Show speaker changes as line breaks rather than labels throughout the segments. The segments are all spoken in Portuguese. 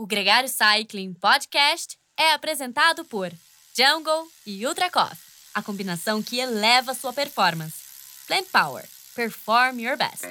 O Gregário Cycling Podcast é apresentado por Jungle e Ultra Coffee, a combinação que eleva sua performance. Plant Power. Perform your best.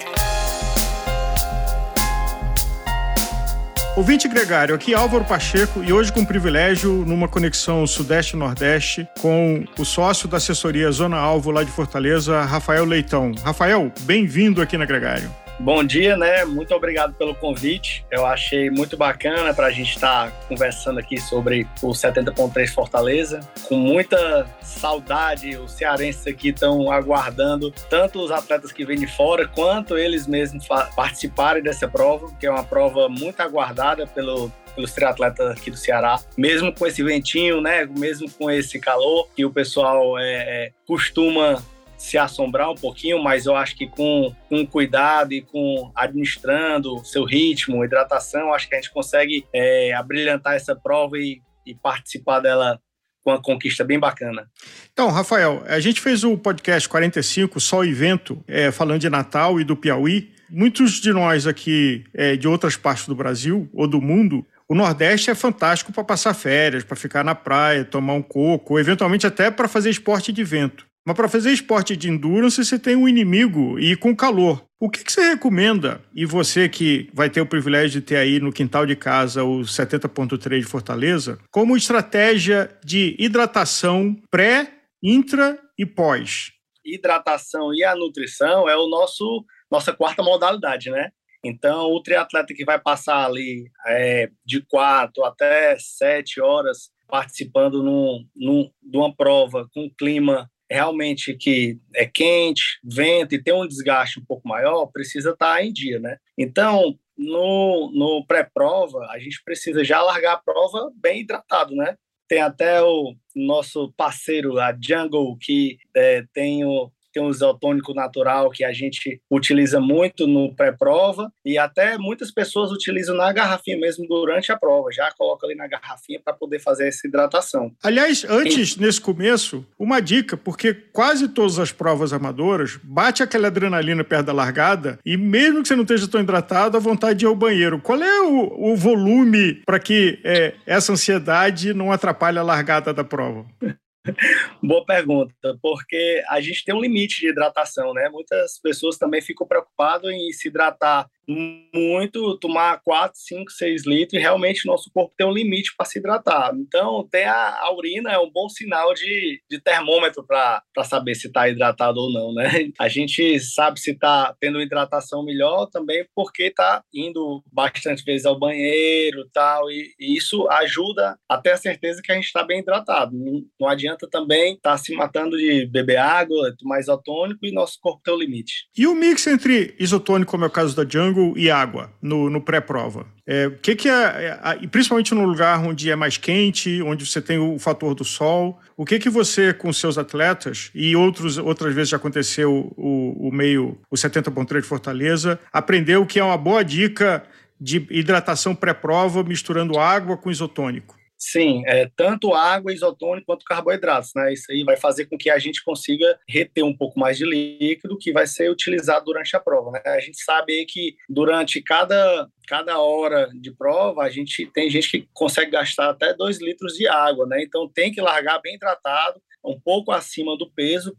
Ouvinte Gregário, aqui Álvaro Pacheco e hoje com privilégio numa conexão Sudeste-Nordeste com o sócio da assessoria Zona Alvo lá de Fortaleza, Rafael Leitão. Rafael, bem-vindo aqui na Gregário.
Bom dia, né? Muito obrigado pelo convite. Eu achei muito bacana para a gente estar tá conversando aqui sobre o 70.3 Fortaleza. Com muita saudade, os cearenses aqui estão aguardando tanto os atletas que vêm de fora quanto eles mesmos participarem dessa prova, que é uma prova muito aguardada pelo, pelos triatletas aqui do Ceará, mesmo com esse ventinho, né? Mesmo com esse calor que o pessoal é, é costuma se assombrar um pouquinho, mas eu acho que com, com cuidado e com administrando seu ritmo, hidratação, acho que a gente consegue é, abrilhantar essa prova e, e participar dela com uma conquista bem bacana.
Então, Rafael, a gente fez o podcast 45, Sol e Vento, é, falando de Natal e do Piauí. Muitos de nós aqui é, de outras partes do Brasil ou do mundo o Nordeste é fantástico para passar férias, para ficar na praia, tomar um coco, eventualmente até para fazer esporte de vento. Mas para fazer esporte de endurance, você tem um inimigo e com calor. O que, que, você recomenda? E você que vai ter o privilégio de ter aí no quintal de casa o 70.3 de Fortaleza, como estratégia de hidratação pré, intra e pós?
Hidratação e a nutrição é o nosso nossa quarta modalidade, né? Então, o triatleta que vai passar ali é, de quatro até sete horas participando num, num, de uma prova com clima realmente que é quente, vento e tem um desgaste um pouco maior, precisa estar tá em dia, né? Então, no, no pré-prova, a gente precisa já largar a prova bem hidratado, né? Tem até o nosso parceiro, a Jungle, que é, tem o, tem um isotônico natural que a gente utiliza muito no pré-prova e até muitas pessoas utilizam na garrafinha mesmo durante a prova, já coloca ali na garrafinha para poder fazer essa hidratação.
Aliás, antes, e... nesse começo, uma dica, porque quase todas as provas amadoras bate aquela adrenalina perto da largada e mesmo que você não esteja tão hidratado, a vontade de ir ao banheiro. Qual é o, o volume para que é, essa ansiedade não atrapalhe a largada da prova?
Boa pergunta, porque a gente tem um limite de hidratação, né? Muitas pessoas também ficam preocupadas em se hidratar muito, tomar 4, 5, 6 litros, e realmente nosso corpo tem um limite para se hidratar. Então, tem a, a, urina é um bom sinal de, de termômetro para saber se está hidratado ou não, né? A gente sabe se está tendo hidratação melhor também porque está indo bastante vezes ao banheiro tal, e, e isso ajuda a ter a certeza que a gente está bem hidratado. Não, não adianta também estar tá se matando de beber água, tomar isotônico e nosso corpo tem um limite.
E o mix entre isotônico, como é o caso da Jungle, e água no, no pré-prova. É, o que, que é, é, principalmente no lugar onde é mais quente, onde você tem o fator do sol, o que que você com seus atletas e outros outras vezes já aconteceu o, o meio o 70.3 de Fortaleza, aprendeu que é uma boa dica de hidratação pré-prova misturando água com isotônico?
Sim, é, tanto água, isotônico quanto carboidratos, né? Isso aí vai fazer com que a gente consiga reter um pouco mais de líquido que vai ser utilizado durante a prova, né? A gente sabe que durante cada, cada hora de prova, a gente tem gente que consegue gastar até 2 litros de água, né? Então tem que largar bem tratado, um pouco acima do peso,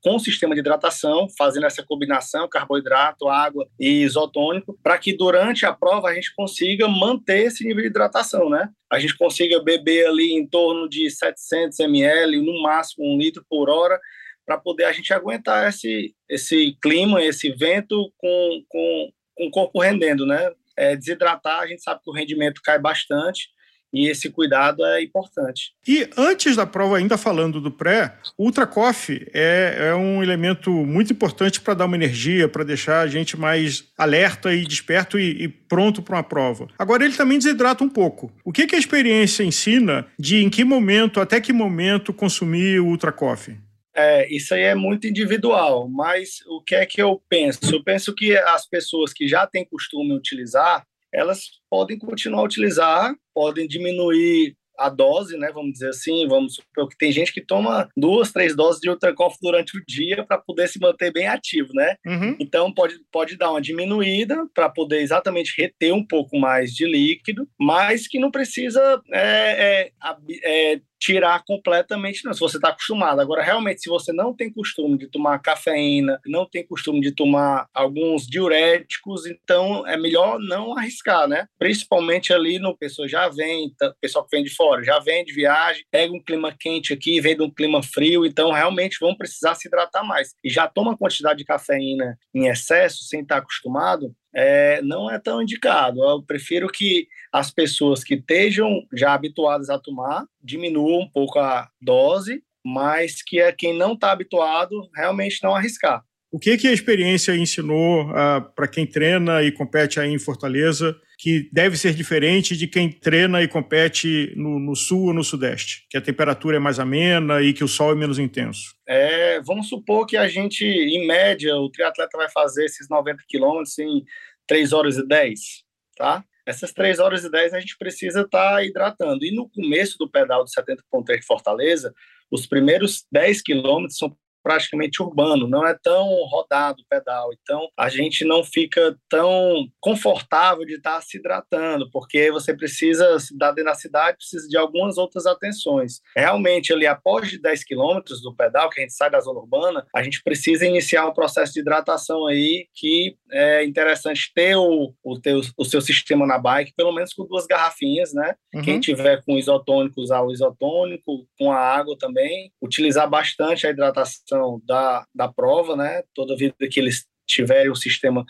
com o sistema de hidratação, fazendo essa combinação carboidrato, água e isotônico, para que durante a prova a gente consiga manter esse nível de hidratação, né? A gente consiga beber ali em torno de 700 ml, no máximo um litro por hora, para poder a gente aguentar esse, esse clima, esse vento com, com, com o corpo rendendo, né? É, desidratar, a gente sabe que o rendimento cai bastante, e esse cuidado é importante.
E antes da prova, ainda falando do pré, o Ultra Coffee é, é um elemento muito importante para dar uma energia, para deixar a gente mais alerta e desperto e, e pronto para uma prova. Agora, ele também desidrata um pouco. O que, que a experiência ensina de em que momento, até que momento consumir o Ultra Coffee?
É, isso aí é muito individual, mas o que é que eu penso? Eu penso que as pessoas que já têm costume utilizar, elas podem continuar a utilizar, podem diminuir a dose, né? Vamos dizer assim, vamos supor que tem gente que toma duas, três doses de Ultracoff durante o dia para poder se manter bem ativo, né? Uhum. Então pode, pode dar uma diminuída para poder exatamente reter um pouco mais de líquido, mas que não precisa é, é, é, tirar completamente, não, se você está acostumado. Agora, realmente, se você não tem costume de tomar cafeína, não tem costume de tomar alguns diuréticos, então é melhor não arriscar, né? Principalmente ali no pessoal já vem, pessoal que vem de fora, já vem de viagem, pega um clima quente aqui, vem de um clima frio, então realmente vão precisar se hidratar mais. E já toma quantidade de cafeína em excesso, sem estar acostumado, é, não é tão indicado. Eu prefiro que as pessoas que estejam já habituadas a tomar diminuam um pouco a dose, mas que é quem não está habituado realmente não arriscar.
O que, que a experiência ensinou ah, para quem treina e compete aí em Fortaleza que deve ser diferente de quem treina e compete no, no, sul ou no sudeste? Que a temperatura é mais amena e que o sol é menos intenso?
É, vamos supor que a gente, em média, o triatleta vai fazer esses 90 quilômetros em 3 horas e 10, tá? Essas 3 horas e 10 a gente precisa estar tá hidratando. E no começo do pedal de 70.3 de Fortaleza, os primeiros 10 quilômetros são praticamente urbano, não é tão rodado o pedal. Então, a gente não fica tão confortável de estar se hidratando, porque você precisa, da dentro da cidade, precisa de algumas outras atenções. Realmente, ali após 10 quilômetros do pedal, que a gente sai da zona urbana, a gente precisa iniciar um processo de hidratação aí que é interessante ter o, o, teu, o seu sistema na bike, pelo menos com duas garrafinhas, né? Uhum. Quem tiver com isotônico, usar o isotônico, com a água também, utilizar bastante a hidratação questão da, da prova, né? Toda vida que eles tiverem o sistema,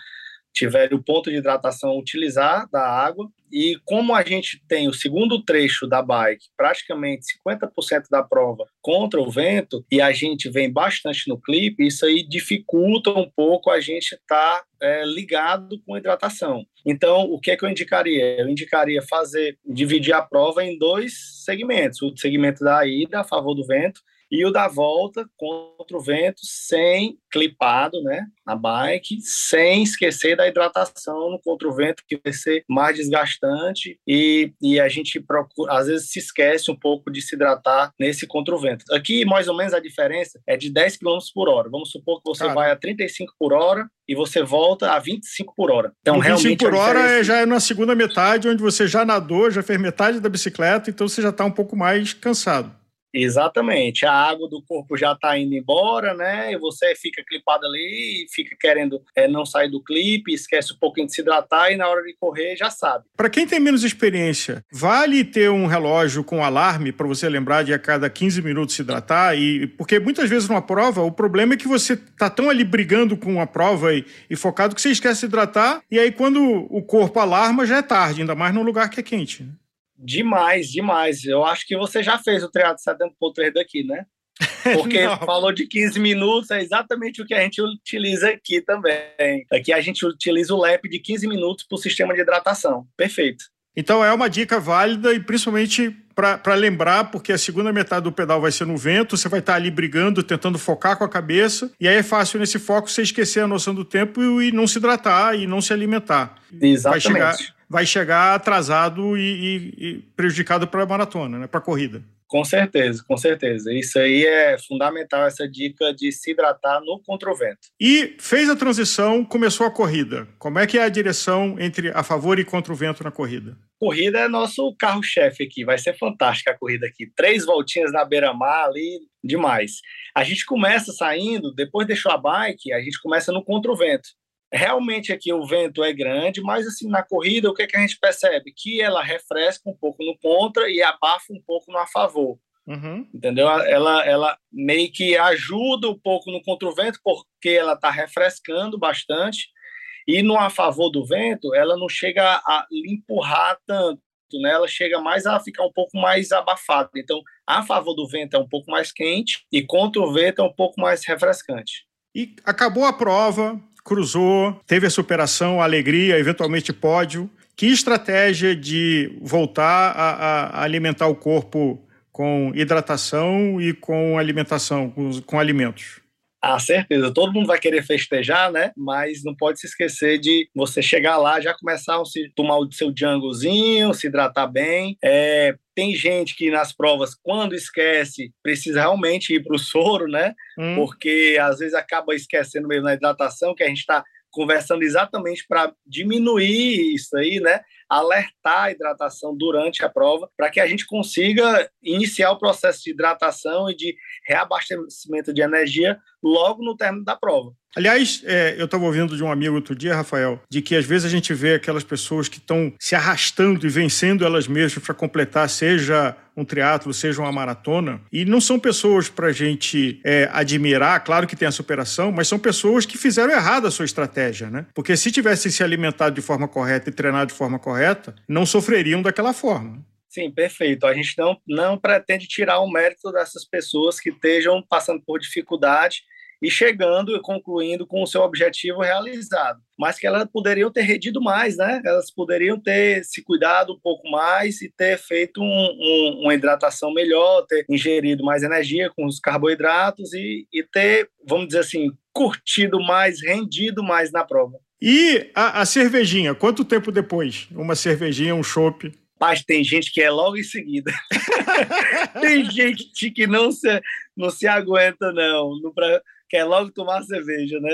tiverem o ponto de hidratação utilizar da água. E como a gente tem o segundo trecho da bike, praticamente 50% da prova contra o vento, e a gente vem bastante no clipe, isso aí dificulta um pouco a gente estar tá, é, ligado com hidratação. Então, o que é que eu indicaria? Eu indicaria fazer, dividir a prova em dois segmentos: o segmento da ida a favor do vento e o da volta contra o vento sem clipado, né, na bike, sem esquecer da hidratação no contra o vento que vai ser mais desgastante e, e a gente procura, às vezes se esquece um pouco de se hidratar nesse contra o vento. Aqui mais ou menos a diferença é de 10 km por hora. Vamos supor que você vai a 35 por hora e você volta a 25 por hora.
Então, e 25 por hora é, já é na segunda metade, onde você já nadou, já fez metade da bicicleta, então você já está um pouco mais cansado.
Exatamente. A água do corpo já está indo embora, né? E você fica clipado ali, fica querendo é, não sair do clipe, esquece um pouquinho de se hidratar e na hora de correr já sabe.
Para quem tem menos experiência, vale ter um relógio com alarme para você lembrar de a cada 15 minutos se hidratar? E porque muitas vezes numa prova o problema é que você tá tão ali brigando com a prova e, e focado que você esquece de hidratar e aí quando o corpo alarma já é tarde, ainda mais num lugar que é quente. Né?
Demais, demais. Eu acho que você já fez o triado 70.3 daqui, né? Porque falou de 15 minutos, é exatamente o que a gente utiliza aqui também. Aqui a gente utiliza o LEP de 15 minutos para o sistema de hidratação. Perfeito.
Então é uma dica válida e principalmente para lembrar, porque a segunda metade do pedal vai ser no vento, você vai estar tá ali brigando, tentando focar com a cabeça, e aí é fácil nesse foco você esquecer a noção do tempo e, e não se hidratar e não se alimentar.
Exatamente.
Vai chegar, vai chegar atrasado e, e, e prejudicado para a maratona, né, para a corrida.
Com certeza, com certeza. Isso aí é fundamental, essa dica de se hidratar no contravento.
E fez a transição, começou a corrida. Como é que é a direção entre a favor e contra o vento na corrida?
Corrida é nosso carro-chefe aqui. Vai ser fantástica a corrida aqui. Três voltinhas na beira-mar ali, demais. A gente começa saindo, depois deixou a bike, a gente começa no contravento. Realmente aqui o vento é grande, mas assim na corrida o que, é que a gente percebe? Que ela refresca um pouco no contra e abafa um pouco no a favor. Uhum. Entendeu? Ela, ela meio que ajuda um pouco no contra o vento porque ela está refrescando bastante e no a favor do vento ela não chega a empurrar tanto, né? Ela chega mais a ficar um pouco mais abafada. Então, a favor do vento é um pouco mais quente e contra o vento é um pouco mais refrescante.
E acabou a prova, cruzou, teve a superação, a alegria, eventualmente pódio. Que estratégia de voltar a, a alimentar o corpo com hidratação e com alimentação, com, com alimentos?
Ah, certeza. Todo mundo vai querer festejar, né? Mas não pode se esquecer de você chegar lá, já começar a se, tomar o seu Djangozinho, se hidratar bem. É, tem gente que nas provas, quando esquece, precisa realmente ir para o soro, né? Hum. Porque às vezes acaba esquecendo mesmo na hidratação, que a gente está conversando exatamente para diminuir isso aí, né? Alertar a hidratação durante a prova, para que a gente consiga iniciar o processo de hidratação e de reabastecimento de energia logo no término da prova.
Aliás, é, eu estava ouvindo de um amigo outro dia, Rafael, de que às vezes a gente vê aquelas pessoas que estão se arrastando e vencendo elas mesmas para completar, seja um triatlo, seja uma maratona, e não são pessoas para a gente é, admirar, claro que tem a superação, mas são pessoas que fizeram errado a sua estratégia, né? Porque se tivessem se alimentado de forma correta e treinado de forma correta, não sofreriam daquela forma.
Sim, perfeito. A gente não, não pretende tirar o mérito dessas pessoas que estejam passando por dificuldade e chegando e concluindo com o seu objetivo realizado. Mas que elas poderiam ter redido mais, né? Elas poderiam ter se cuidado um pouco mais e ter feito um, um, uma hidratação melhor, ter ingerido mais energia com os carboidratos e, e ter, vamos dizer assim, curtido mais, rendido mais na prova.
E a, a cervejinha, quanto tempo depois? Uma cervejinha, um chopp?
Mas tem gente que é logo em seguida. tem gente que não se, não se aguenta, não. pra, quer logo tomar cerveja, né?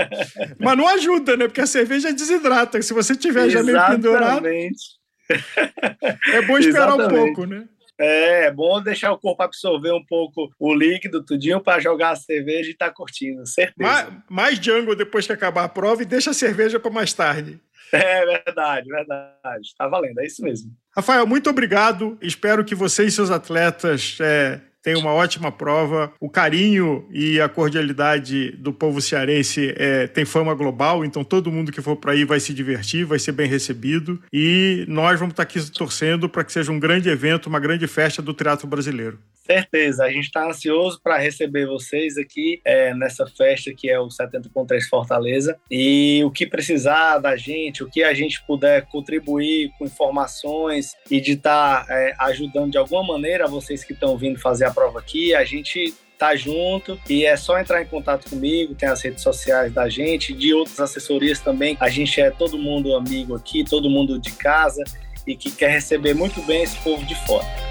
Mas não ajuda, né? Porque a cerveja desidrata. Se você tiver já meio pendurado. É bom esperar um pouco, né?
É, é bom deixar o corpo absorver um pouco o líquido, tudinho, para jogar a cerveja e estar tá curtindo, certeza.
Mais, mais jungle depois que acabar a prova e deixa a cerveja para mais tarde.
É verdade, verdade. Está valendo, é isso mesmo.
Rafael, muito obrigado. Espero que você e seus atletas é, tem uma ótima prova. O carinho e a cordialidade do povo cearense é, tem fama global, então todo mundo que for para aí vai se divertir, vai ser bem recebido. E nós vamos estar tá aqui torcendo para que seja um grande evento, uma grande festa do teatro brasileiro.
Certeza, a gente está ansioso para receber vocês aqui é, nessa festa que é o 70.3 Fortaleza. E o que precisar da gente, o que a gente puder contribuir com informações e de estar tá, é, ajudando de alguma maneira vocês que estão vindo fazer a prova aqui, a gente tá junto e é só entrar em contato comigo, tem as redes sociais da gente, de outras assessorias também. A gente é todo mundo amigo aqui, todo mundo de casa e que quer receber muito bem esse povo de fora.